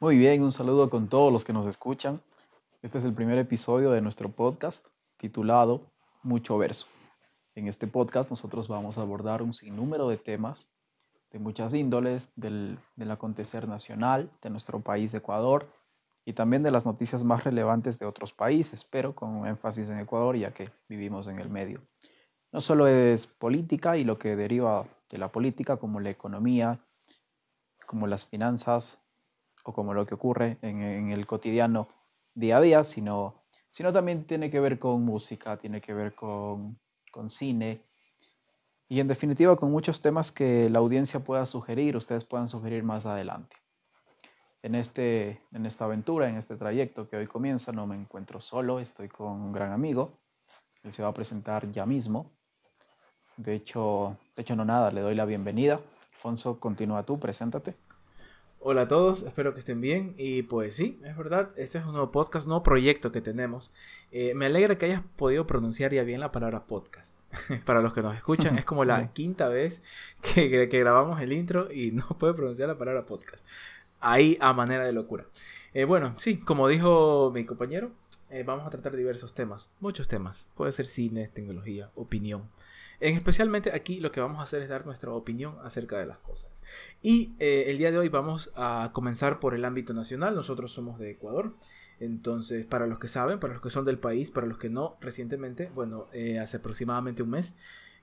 Muy bien, un saludo con todos los que nos escuchan. Este es el primer episodio de nuestro podcast titulado Mucho Verso. En este podcast nosotros vamos a abordar un sinnúmero de temas de muchas índoles, del, del acontecer nacional de nuestro país Ecuador y también de las noticias más relevantes de otros países, pero con énfasis en Ecuador ya que vivimos en el medio. No solo es política y lo que deriva de la política, como la economía, como las finanzas, o como lo que ocurre en, el cotidiano día a día, sino, sino también tiene que ver con música, tiene que ver con, con cine y en definitiva con muchos temas que la audiencia pueda sugerir, ustedes puedan sugerir más adelante. En, este, en esta aventura, en este trayecto que hoy comienza, no me encuentro solo, estoy con un gran amigo. Él se va a presentar ya mismo. De hecho, de hecho no nada, le doy la bienvenida. Alfonso, continúa tú, preséntate. Hola a todos, espero que estén bien. Y pues sí, es verdad, este es un nuevo podcast, un nuevo proyecto que tenemos. Eh, me alegra que hayas podido pronunciar ya bien la palabra podcast. Para los que nos escuchan, es como la quinta vez que, que, grabamos el intro y no puedo pronunciar la palabra podcast. Ahí a manera de locura. Eh, bueno, sí, como dijo mi compañero, eh, vamos a tratar diversos temas, muchos temas. Puede ser cine, tecnología, opinión. En especialmente aquí lo que vamos a hacer es dar nuestra opinión acerca de las cosas. Y eh, el día de hoy vamos a comenzar por el ámbito nacional. Nosotros somos de Ecuador. Entonces, para los que saben, para los que son del país, para los que no, recientemente, bueno, eh, hace aproximadamente un mes,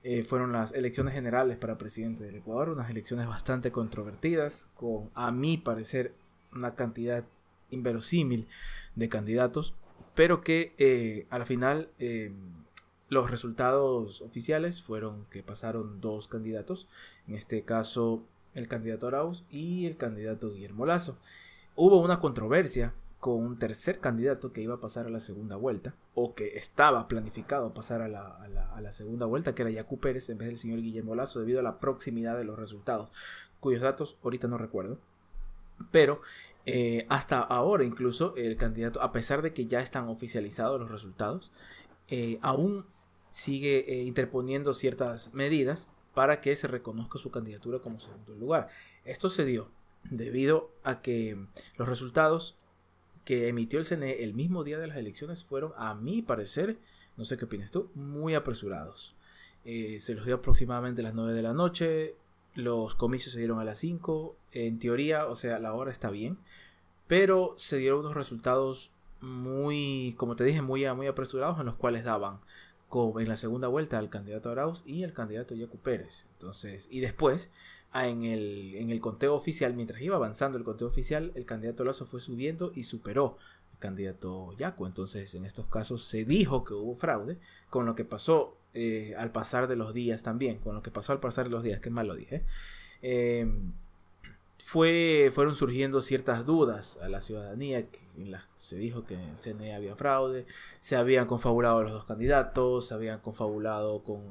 eh, fueron las elecciones generales para presidente del Ecuador, unas elecciones bastante controvertidas, con, a mi parecer, una cantidad inverosímil de candidatos, pero que al final los resultados oficiales fueron que pasaron dos candidatos, en este caso el candidato Arauz y el candidato Guillermo Lazo. Hubo una controversia con un tercer candidato que iba a pasar a la segunda vuelta, o que estaba planificado pasar a la, segunda vuelta, que era Yacu Pérez en vez del señor Guillermo Lazo, debido a la proximidad de los resultados, cuyos datos ahorita no recuerdo. Pero eh, hasta ahora incluso el candidato, a pesar de que ya están oficializados los resultados, eh, aún sigue eh, interponiendo ciertas medidas para que se reconozca su candidatura como segundo lugar. Esto se dio debido a que los resultados que emitió el CNE el mismo día de las elecciones fueron, a mi parecer, no sé qué opinas tú, muy apresurados. Eh, se los dio aproximadamente a las 9 de la noche, los comicios se dieron a las 5, en teoría, o sea, la hora está bien, pero se dieron unos resultados muy, como te dije, muy, muy apresurados en los cuales daban en la segunda vuelta al candidato Arauz y al candidato Yacu Pérez. Entonces, y después, en el, en el conteo oficial, mientras iba avanzando el conteo oficial, el candidato Lazo fue subiendo y superó al candidato Yacu. Entonces, en estos casos se dijo que hubo fraude, con lo que pasó eh, al pasar de los días también, con lo que pasó al pasar de los días, que mal lo dije. Eh, fue, fueron surgiendo ciertas dudas a la ciudadanía, que en las se dijo que en el CNE había fraude, se habían confabulado los dos candidatos, se habían confabulado con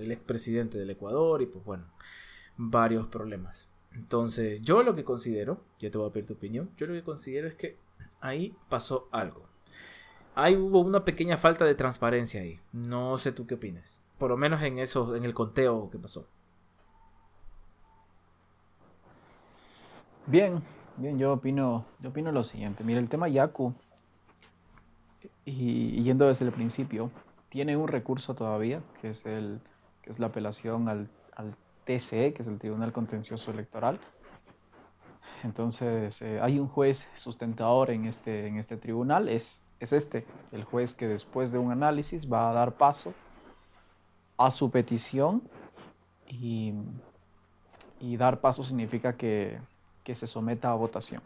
el expresidente del Ecuador y pues bueno, varios problemas. Entonces, yo lo que considero, ya te voy a pedir tu opinión, yo lo que considero es que ahí pasó algo. Ahí hubo una pequeña falta de transparencia ahí. No sé tú qué opinas. Por lo menos en eso, en el conteo que pasó. Bien, bien, yo opino, yo opino lo siguiente. Mira, el tema Yaku, y, yendo desde el principio, tiene un recurso todavía, que es, el, que es la apelación al, al TCE, que es el Tribunal Contencioso Electoral. Entonces, eh, hay un juez sustentador en este, en este tribunal, es, es este, el juez que después de un análisis va a dar paso a su petición y, y dar paso significa que, que se someta a votación.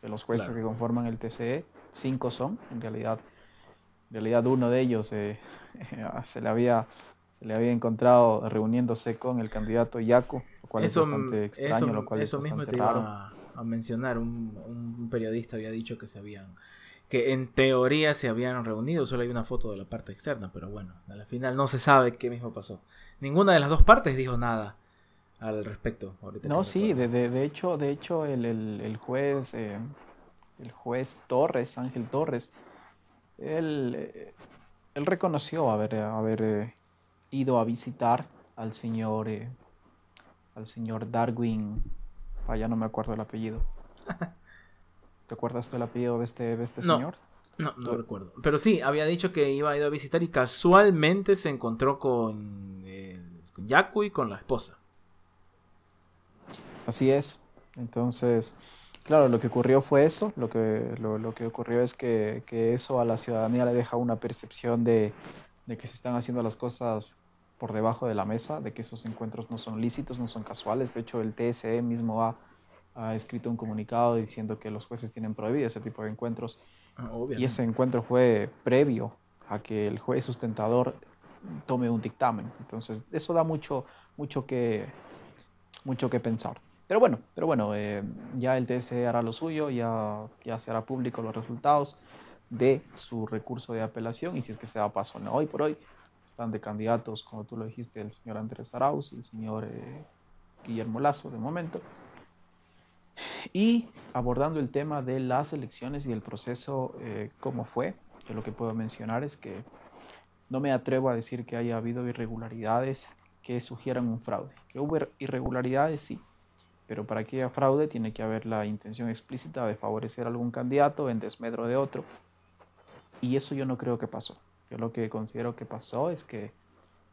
De los jueces que conforman el TCE, cinco son, en realidad, en realidad uno de ellos eh, se, le había, se le había encontrado reuniéndose con el candidato Yaco, lo cual es bastante extraño, eso, lo cual eso mismo te iba a, mencionar, un, un, periodista había dicho que se habían que en teoría se habían reunido, solo hay una foto de la parte externa, pero bueno, al final no se sabe qué mismo pasó. Ninguna de las dos partes dijo nada al respecto. no, sí, de, de, hecho, de hecho el, el, juez, eh, el juez Torres, Ángel Torres, él, eh, él reconoció haber, haber eh, ido a visitar al señor, al señor Darwin, allá no me acuerdo el apellido. ¿Te acuerdas del apellido de este, de este señor? No, no recuerdo. Pero sí, había dicho que iba a ir a visitar y casualmente se encontró con, con Yaku y con la esposa. Así es. Entonces, claro, lo que ocurrió fue eso. Lo que, lo, que ocurrió es que, eso a la ciudadanía le deja una percepción de, que se están haciendo las cosas por debajo de la mesa, de que esos encuentros no son lícitos, no son casuales. De hecho, el TSE mismo ha, ha escrito un comunicado diciendo que los jueces tienen prohibido ese tipo de encuentros. Ah, y ese encuentro fue previo a que el juez sustentador tome un dictamen. Entonces, eso da mucho, mucho, que, mucho que pensar. Pero bueno, pero bueno eh, ya el TSE hará lo suyo, ya, ya se hará público los resultados de su recurso de apelación y si es que se da paso no. Hoy por hoy están de candidatos, como tú lo dijiste, el señor Andrés Arauz y el señor eh, Guillermo Lazo de momento. Y abordando el tema de las elecciones y el proceso, eh, cómo fue, que lo que puedo mencionar es que no me atrevo a decir que haya habido irregularidades que sugieran un fraude. Que hubo irregularidades, sí, pero para que haya fraude tiene que haber la intención explícita de favorecer a algún candidato en desmedro de otro. Y eso yo no creo que pasó. Yo lo que considero que pasó es que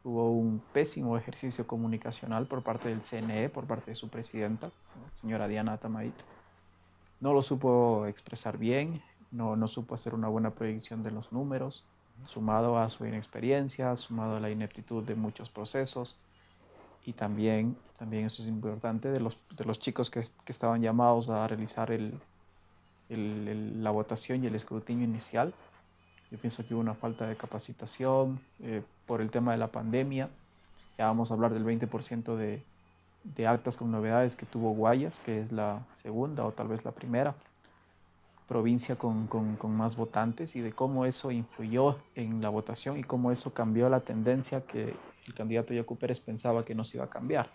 hubo un pésimo ejercicio comunicacional por parte del CNE, por parte de su presidenta, señora Diana Tamait. No lo supo expresar bien, no, no supo hacer una buena proyección de los números, sumado a su inexperiencia, sumado a la ineptitud de muchos procesos y también, también eso es importante, de los, de los chicos que, que estaban llamados a realizar el, el, la votación y el escrutinio inicial. Yo pienso que hubo una falta de capacitación eh, por el tema de la pandemia. Ya vamos a hablar del 20% de, de actas con novedades que tuvo Guayas, que es la segunda o tal vez la primera provincia con, con, con, más votantes y de cómo eso influyó en la votación y cómo eso cambió la tendencia que el candidato Yacu Pérez pensaba que no se iba a cambiar.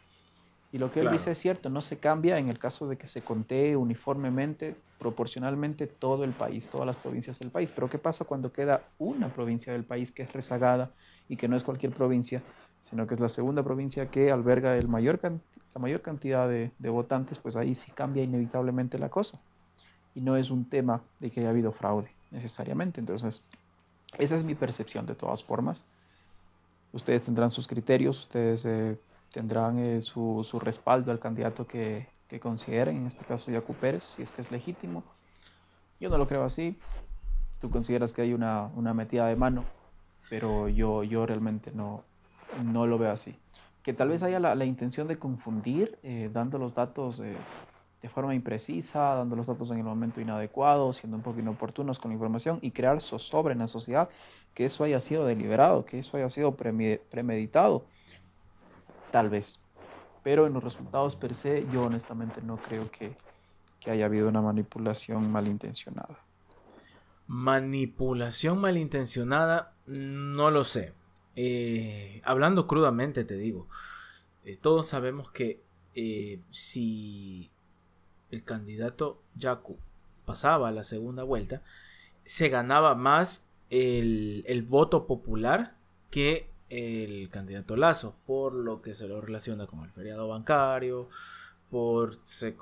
Y lo que él dice es cierto, no se cambia en el caso de que se contee uniformemente, proporcionalmente todo el país, todas las provincias del país. Pero ¿qué pasa cuando queda una provincia del país que es rezagada y que no es cualquier provincia, sino que es la segunda provincia que alberga el mayor la mayor cantidad de, de votantes? Pues ahí sí cambia inevitablemente la cosa. Y no es un tema de que haya habido fraude necesariamente. Entonces, esa es mi percepción de todas formas. Ustedes tendrán sus criterios, ustedes eh, tendrán eh, su, su, respaldo al candidato que, que, consideren, en este caso Yacu Pérez, si es que es legítimo. Yo no lo creo así. Tú consideras que hay una, una metida de mano, pero yo, yo realmente no, no lo veo así. Que tal vez haya la, la intención de confundir, eh, dando los datos de forma imprecisa, dando los datos en el momento inadecuado, siendo un poco inoportunos con la información y crear zozobra en la sociedad que eso haya sido deliberado, que eso haya sido premeditado, tal vez. Pero en los resultados per se, yo honestamente no creo que, haya habido una manipulación malintencionada. Manipulación malintencionada, no lo sé. Eh, hablando crudamente, te digo, eh, todos sabemos que eh, si el candidato Yaku pasaba a la segunda vuelta, se ganaba más el, voto popular que el candidato Lazo, por lo que se lo relaciona con el feriado bancario, por,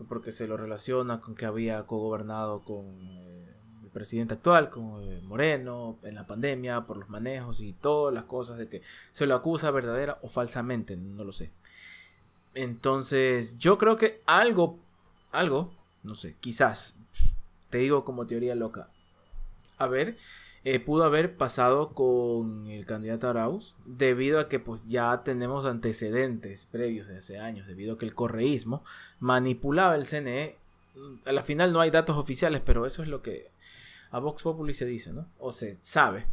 porque se lo relaciona con que había cogobernado con eh, el presidente actual, con eh, Moreno, en la pandemia, por los manejos y todas las cosas de que se lo acusa verdadera o falsamente, no lo sé. Entonces, yo creo que algo, algo, no sé, quizás, te digo como teoría loca, a ver, eh, pudo haber pasado con el candidato Arauz, debido a que pues ya tenemos antecedentes previos de hace años, debido a que el correísmo manipulaba el CNE. A la final no hay datos oficiales, pero eso es lo que a Vox Populi se dice, ¿no? O se sabe.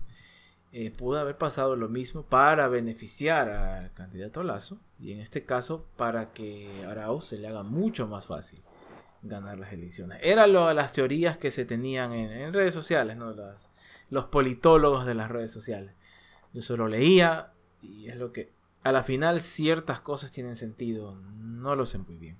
Eh, pudo haber pasado lo mismo para beneficiar al candidato Lazo y en este caso para que Arauz se le haga mucho más fácil ganar las elecciones. Era lo, las teorías que se tenían en, en redes sociales, ¿no? Las, los politólogos de las redes sociales. Yo solo leía y es lo que a la final ciertas cosas tienen sentido, no lo sé muy bien.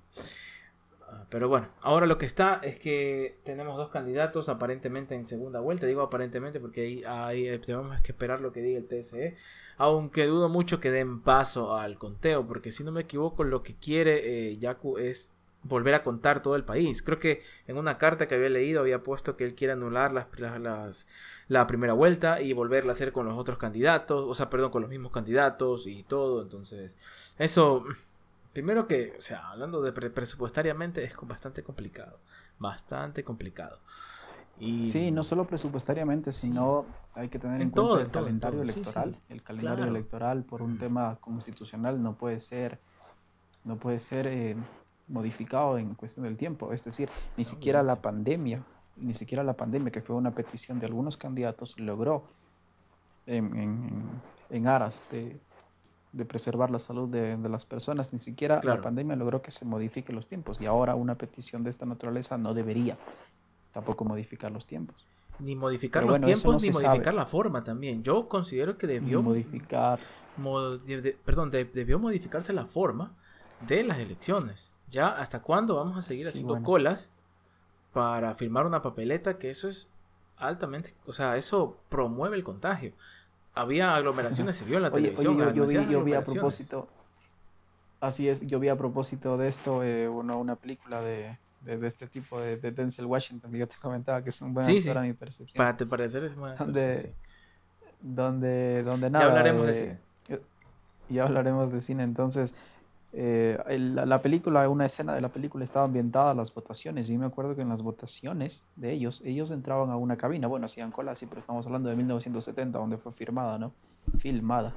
Ah, pero bueno, ahora lo que está es que tenemos dos candidatos aparentemente en segunda vuelta. Digo aparentemente porque ahí, eh, tenemos que esperar lo que diga el TSE. Aunque dudo mucho que den paso al conteo. Porque si no me equivoco, lo que quiere eh, Yaku es volver a contar todo el país. Creo que en una carta que había leído había puesto que él quiere anular las, las, la primera vuelta y volverla a hacer con los otros candidatos, o sea, perdón, con los mismos candidatos y todo. Entonces, eso, primero que, o sea, hablando de presupuestariamente es bastante complicado, bastante complicado. Y... Sí, no solo presupuestariamente, sino hay que tener en, cuenta el calendario electoral. El calendario electoral por un tema constitucional no puede ser, no puede ser eh, modificado en cuestión del tiempo. Es decir, ni siquiera la pandemia, ni siquiera la pandemia, que fue una petición de algunos candidatos, logró en, aras de, preservar la salud de, las personas, ni siquiera la pandemia logró que se modifiquen los tiempos. Y ahora una petición de esta naturaleza no debería tampoco modificar los tiempos. Ni modificar los tiempos, ni modificar la forma también. Yo considero que debió modificar. perdón, debió modificarse la forma de las elecciones. Ya, ¿hasta cuándo vamos a seguir haciendo colas para firmar una papeleta? Que eso es altamente, o sea, eso promueve el contagio. Había aglomeraciones, se vio en la televisión. yo, vi, a propósito, así es, yo vi a propósito de esto eh, una, película de, este tipo de, Denzel Washington que yo te comentaba que es un buen actor a mi percepción. Para te parecer es buen donde, donde, donde nada. Ya hablaremos de cine. Ya hablaremos de cine, entonces eh, la, película, una escena de la película estaba ambientada a las votaciones. Y me acuerdo que en las votaciones de ellos, ellos entraban a una cabina. Bueno, hacían cola, sí, pero estamos hablando de 1970, donde fue firmada, ¿no? Filmada.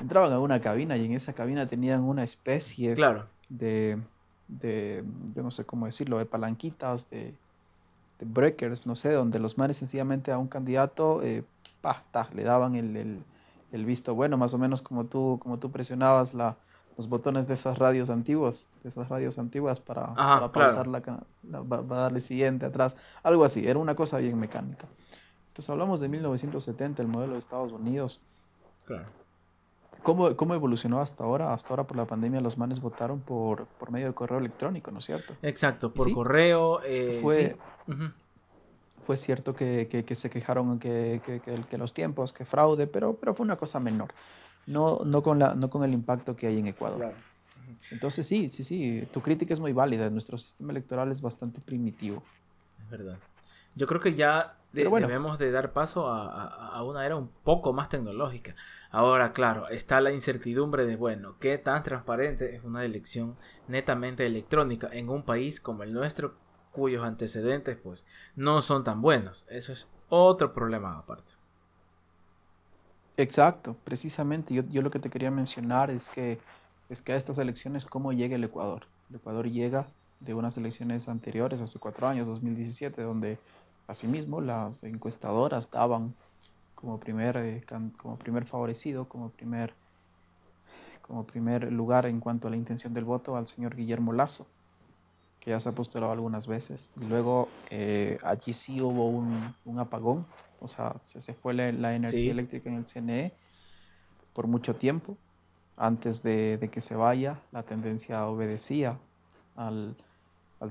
Entraban a una cabina y en esa cabina tenían una especie claro. de, de, yo no sé cómo decirlo, de palanquitas, de, breakers, no sé, donde los manes sencillamente a un candidato, eh, le daban el, el, el, visto bueno, más o menos como tú, como tú presionabas la los botones de esas radios antiguas, de esas radios antiguas para, para pausar la, darle siguiente, atrás, algo así, era una cosa bien mecánica. Entonces hablamos de 1970, el modelo de Estados Unidos. Claro. ¿Cómo, ¿Cómo, evolucionó hasta ahora? Hasta ahora por la pandemia los manes votaron por, por medio de correo electrónico, ¿no es cierto? Exacto, por correo. Eh, fue, fue cierto que, que, se quejaron que, que, los tiempos, que fraude, pero, pero fue una cosa menor no, no, con, la, no con el impacto que hay en Ecuador. Entonces sí, sí, sí, tu crítica es muy válida. Nuestro sistema electoral es bastante primitivo. Es verdad. Yo creo que ya debemos de dar paso a, una era un poco más tecnológica. Ahora, claro, está la incertidumbre de, bueno, qué tan transparente es una elección netamente electrónica en un país como el nuestro, cuyos antecedentes pues no son tan buenos. Eso es otro problema aparte. Exacto, precisamente. Yo, yo, lo que te quería mencionar es que, es que a estas elecciones, ¿cómo llega el Ecuador? El Ecuador llega de unas elecciones anteriores, hace cuatro años, 2017, donde asimismo las encuestadoras daban como primer, eh, como primer favorecido, como primer, como primer lugar en cuanto a la intención del voto al señor Guillermo Lazo, que ya se ha postulado algunas veces. Y luego eh, allí sí hubo un, un apagón o sea, se, fue la, energía eléctrica en el CNE por mucho tiempo. Antes de, que se vaya, la tendencia obedecía al,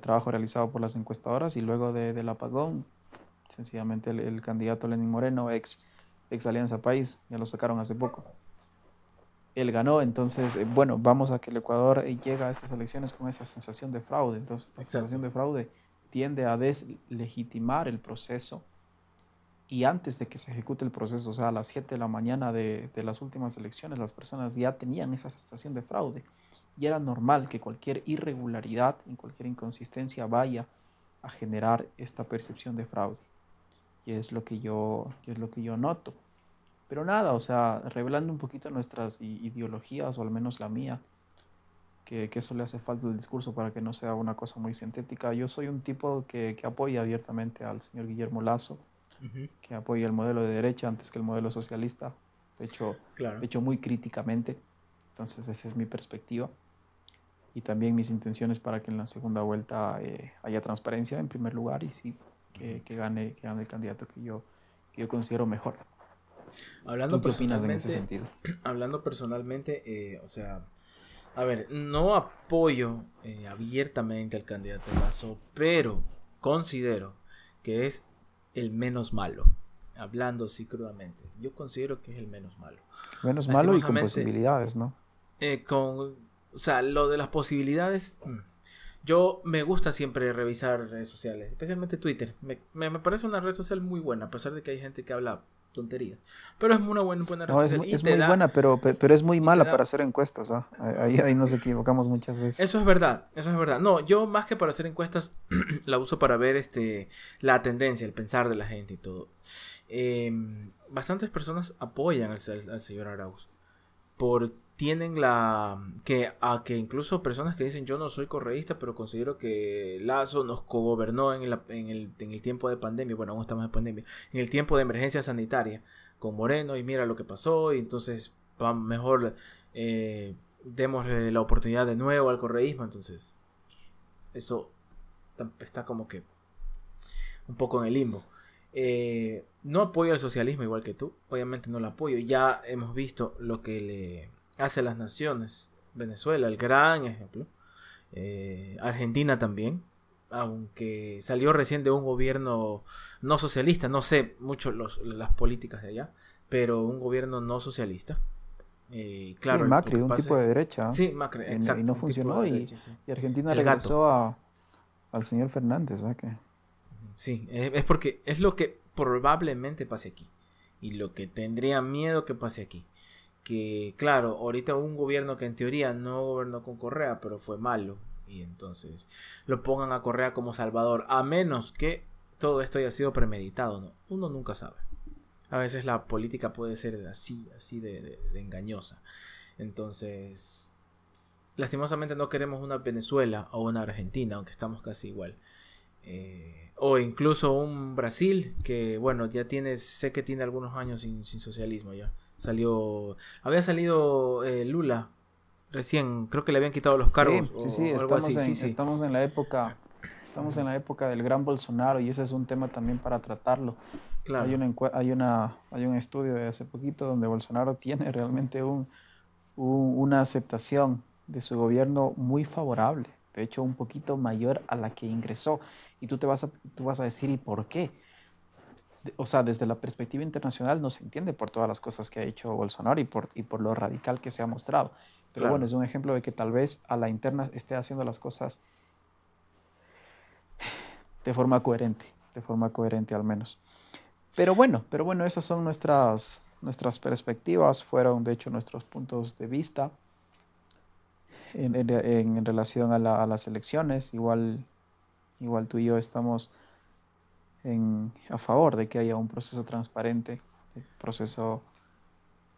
trabajo realizado por las encuestadoras y luego del apagón, sencillamente el, candidato Lenín Moreno, ex, ex Alianza País, ya lo sacaron hace poco. Él ganó, entonces, eh, bueno, vamos a que el Ecuador llega a estas elecciones con esa sensación de fraude. Entonces, esta sensación de fraude tiende a deslegitimar el proceso y antes de que se ejecute el proceso, o sea, a las 7 de la mañana de, las últimas elecciones, las personas ya tenían esa sensación de fraude y era normal que cualquier irregularidad y cualquier inconsistencia vaya a generar esta percepción de fraude. Y es lo que yo, es lo que yo noto. Pero nada, o sea, revelando un poquito nuestras ideologías, o al menos la mía, que, eso le hace falta el discurso para que no sea una cosa muy sintética. Yo soy un tipo que, que apoya abiertamente al señor Guillermo Lazo que apoya el modelo de derecha antes que el modelo socialista, de hecho, de hecho muy críticamente. Entonces esa es mi perspectiva. Y también mis intenciones para que en la segunda vuelta eh, haya transparencia en primer lugar y sí que, gane, que gane el candidato que yo, que yo considero mejor. Hablando ¿Qué opinas en ese sentido? Hablando personalmente, eh, o sea, a ver, no apoyo eh, abiertamente al candidato Lazo, pero considero que es el menos malo. Hablando así crudamente. Yo considero que es el menos malo. Menos malo y con posibilidades, ¿no? Eh, con. O sea, lo de las posibilidades. Mm, Yo me gusta siempre revisar redes sociales, especialmente Twitter. Me, me, parece una red social muy buena, a pesar de que hay gente que habla tonterías. Pero es una buena, buena. Es, muy buena, pero, pero es muy mala para hacer encuestas. ¿ah? Ahí, ahí nos equivocamos muchas veces. Eso es verdad, eso es verdad. No, yo más que para hacer encuestas, la uso para ver este, la tendencia, el pensar de la gente y todo. Em, bastantes personas apoyan al, al señor Arauz. Por tienen la que a que incluso personas que dicen yo no soy correísta pero considero que Lazo nos cogobernó en, en, el, en el tiempo de pandemia bueno aún estamos en pandemia en el tiempo de emergencia sanitaria con Moreno y mira lo que pasó y entonces mejor eh, démosle la oportunidad de nuevo al correísmo entonces eso está como que un poco en el limbo. Eh, no apoyo al socialismo igual que tú obviamente no lo apoyo. Ya hemos visto lo que le hacia las naciones. Venezuela, el gran ejemplo. Eh, Argentina también, aunque salió recién de un gobierno no socialista, no sé mucho las políticas de allá, pero un gobierno no socialista. Eh, claro, Macri, un tipo de derecha. Sí, Macri, exacto. Y no funcionó y, Argentina regresó a, al señor Fernández. Sí, es porque es lo que probablemente pase aquí y lo que tendría miedo que pase aquí que, claro, ahorita un gobierno que en teoría no gobernó con Correa, pero fue malo, y entonces lo pongan a Correa como salvador, a menos que todo esto haya sido premeditado, ¿no? Uno nunca sabe. A veces la política puede ser así, así de, engañosa. Entonces, lastimosamente no queremos una Venezuela o una Argentina, aunque estamos casi igual. Eh, o incluso un Brasil, que bueno, ya tiene, sé que tiene algunos años sin socialismo ya. Salió. Había salido eh, Lula recién, creo que le habían quitado los cargos. Sí, sí, estamos, en, estamos en la época. Estamos en la época del gran Bolsonaro y ese es un tema también para tratarlo. Hay, una, hay, una, hay un estudio de hace poquito donde Bolsonaro tiene realmente un, una aceptación de su gobierno muy favorable, de hecho un poquito mayor a la que ingresó. Y tú te vas a, tú vas a decir, ¿y por qué? O sea, desde la perspectiva internacional no se entiende por todas las cosas que ha hecho Bolsonaro y por, y por lo radical que se ha mostrado. Pero bueno, es un ejemplo de que tal vez a la interna esté haciendo las cosas de forma coherente, de forma coherente al menos. Pero bueno, pero bueno, esas son nuestras, nuestras perspectivas, fueron de hecho nuestros puntos de vista en, en, relación a, la, a, las elecciones. Igual, igual tú y yo estamos a favor de que haya un proceso transparente, un proceso,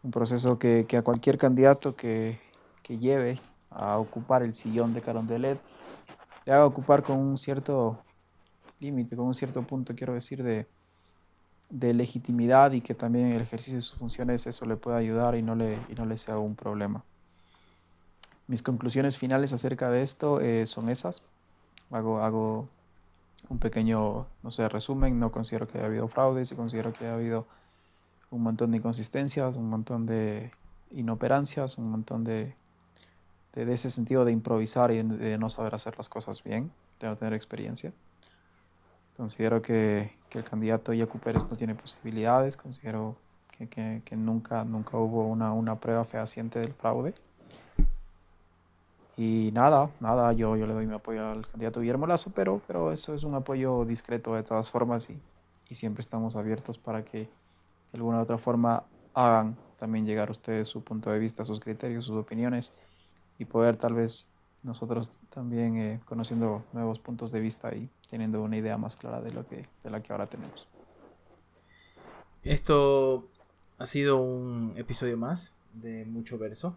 un proceso que, a cualquier candidato que, lleve a ocupar el sillón de Carondelet le haga ocupar con un cierto límite, con un cierto punto, quiero decir, de, de legitimidad y que también el ejercicio de sus funciones eso le pueda ayudar y no le, y no le sea un problema. Mis conclusiones finales acerca de esto eh, son esas. Hago, hago un pequeño, no sé, resumen. No considero que haya habido fraudes considero que haya habido un montón de inconsistencias, un montón de inoperancias, un montón de, de, ese sentido de improvisar y de no saber hacer las cosas bien, de no tener experiencia. Considero que, que el candidato Pérez no tiene posibilidades, considero que, que, que nunca, nunca hubo una, una prueba fehaciente del fraude. Y nada, nada, yo, yo le doy mi apoyo al candidato Guillermo Lazo, pero, pero eso es un apoyo discreto de todas formas y, y siempre estamos abiertos para que de alguna u otra forma hagan también llegar a ustedes su punto de vista, sus criterios, sus opiniones y poder tal vez nosotros también eh, conociendo nuevos puntos de vista y teniendo una idea más clara de lo que de la que ahora tenemos. Esto ha sido un episodio más de mucho verso.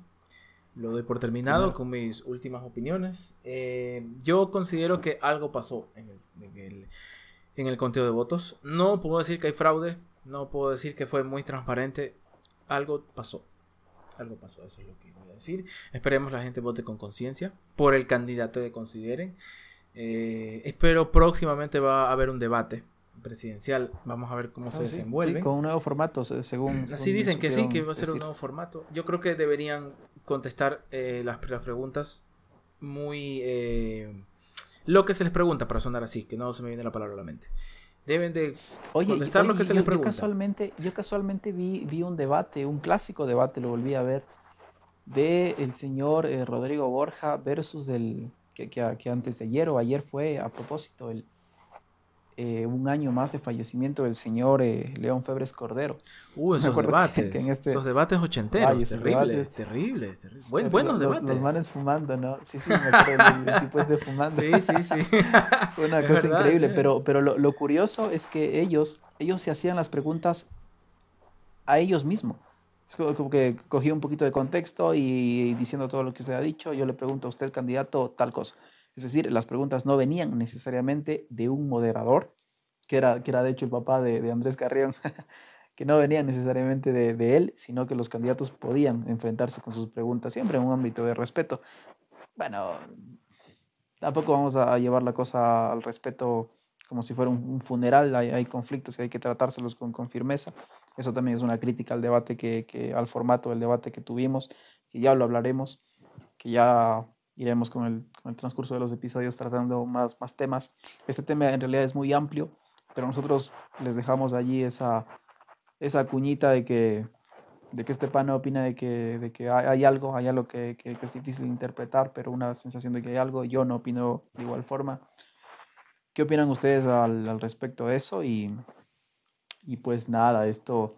Lo doy por terminado con mis últimas opiniones. Eh, yo considero que algo pasó en el, en, el, conteo de votos. No puedo decir que hay fraude. No puedo decir que fue muy transparente. Algo pasó. Algo pasó, eso es lo que voy a decir. Esperemos la gente vote con conciencia por el candidato que consideren. Eh, espero próximamente va a haber un debate presidencial. Vamos a ver cómo ah, se desenvuelve. con un nuevo formato, según. Así dicen que sí, que va a ser un nuevo formato. Yo creo que deberían contestar eh, las, preguntas muy. Eh, lo que se les pregunta, para sonar así, que no se me viene la palabra a la mente. Deben de contestar lo que se les pregunta. Yo casualmente, yo casualmente vi, vi un debate, un clásico debate, lo volví a ver, de el señor eh, Rodrigo Borja versus el, que, que, antes de ayer o ayer fue a propósito el, eh, un año más de fallecimiento del señor eh, León Febres Cordero. Uh, esos debates. Este esos debates ochenteros. terribles, terribles, buenos debates. Los, manes fumando, ¿no? Sí, sí, me acuerdo. el, tipo de fumando. Sí, sí, sí. Una cosa increíble. Pero, pero lo, lo, curioso es que ellos, ellos se hacían las preguntas a ellos mismos. Es como que cogí un poquito de contexto y diciendo todo lo que usted ha dicho, yo le pregunto a usted, candidato, tal cosa. Es decir, las preguntas no venían necesariamente de un moderador, que era, que era de hecho el papá de, Andrés Carrión, que no venían necesariamente de, él, sino que los candidatos podían enfrentarse con sus preguntas, siempre en un ámbito de respeto. Bueno, tampoco vamos a llevar la cosa al respeto como si fuera un, funeral, hay, conflictos y hay que tratárselos con, con, firmeza. Eso también es una crítica al debate que, que, al formato del debate que tuvimos, que ya lo hablaremos, que ya iremos con el, con el, transcurso de los episodios tratando más, más temas. Este tema en realidad es muy amplio, pero nosotros les dejamos allí esa, esa cuñita de que, de que este pana opina de que, de que hay, algo, hay algo que, que, es difícil de interpretar, pero una sensación de que hay algo. Yo no opino de igual forma. ¿Qué opinan ustedes al, al respecto de eso? Y, y, pues nada, esto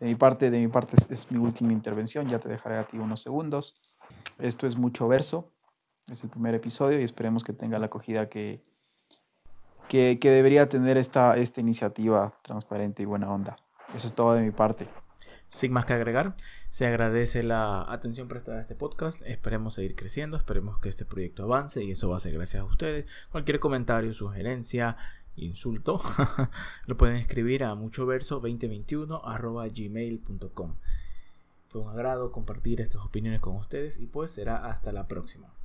de mi parte, de mi parte es, es mi última intervención. Ya te dejaré a ti unos segundos. Esto es mucho verso. Es el primer episodio y esperemos que tenga la acogida que, que, debería tener esta, esta iniciativa transparente y buena onda. Eso es todo de mi parte. Sin más que agregar, se agradece la atención prestada a este podcast. Esperemos seguir creciendo, esperemos que este proyecto avance y eso va a ser gracias a ustedes. Cualquier comentario, sugerencia, insulto, lo pueden escribir a muchoverso2021 gmail.com. Fue un agrado compartir estas opiniones con ustedes y pues será hasta la próxima.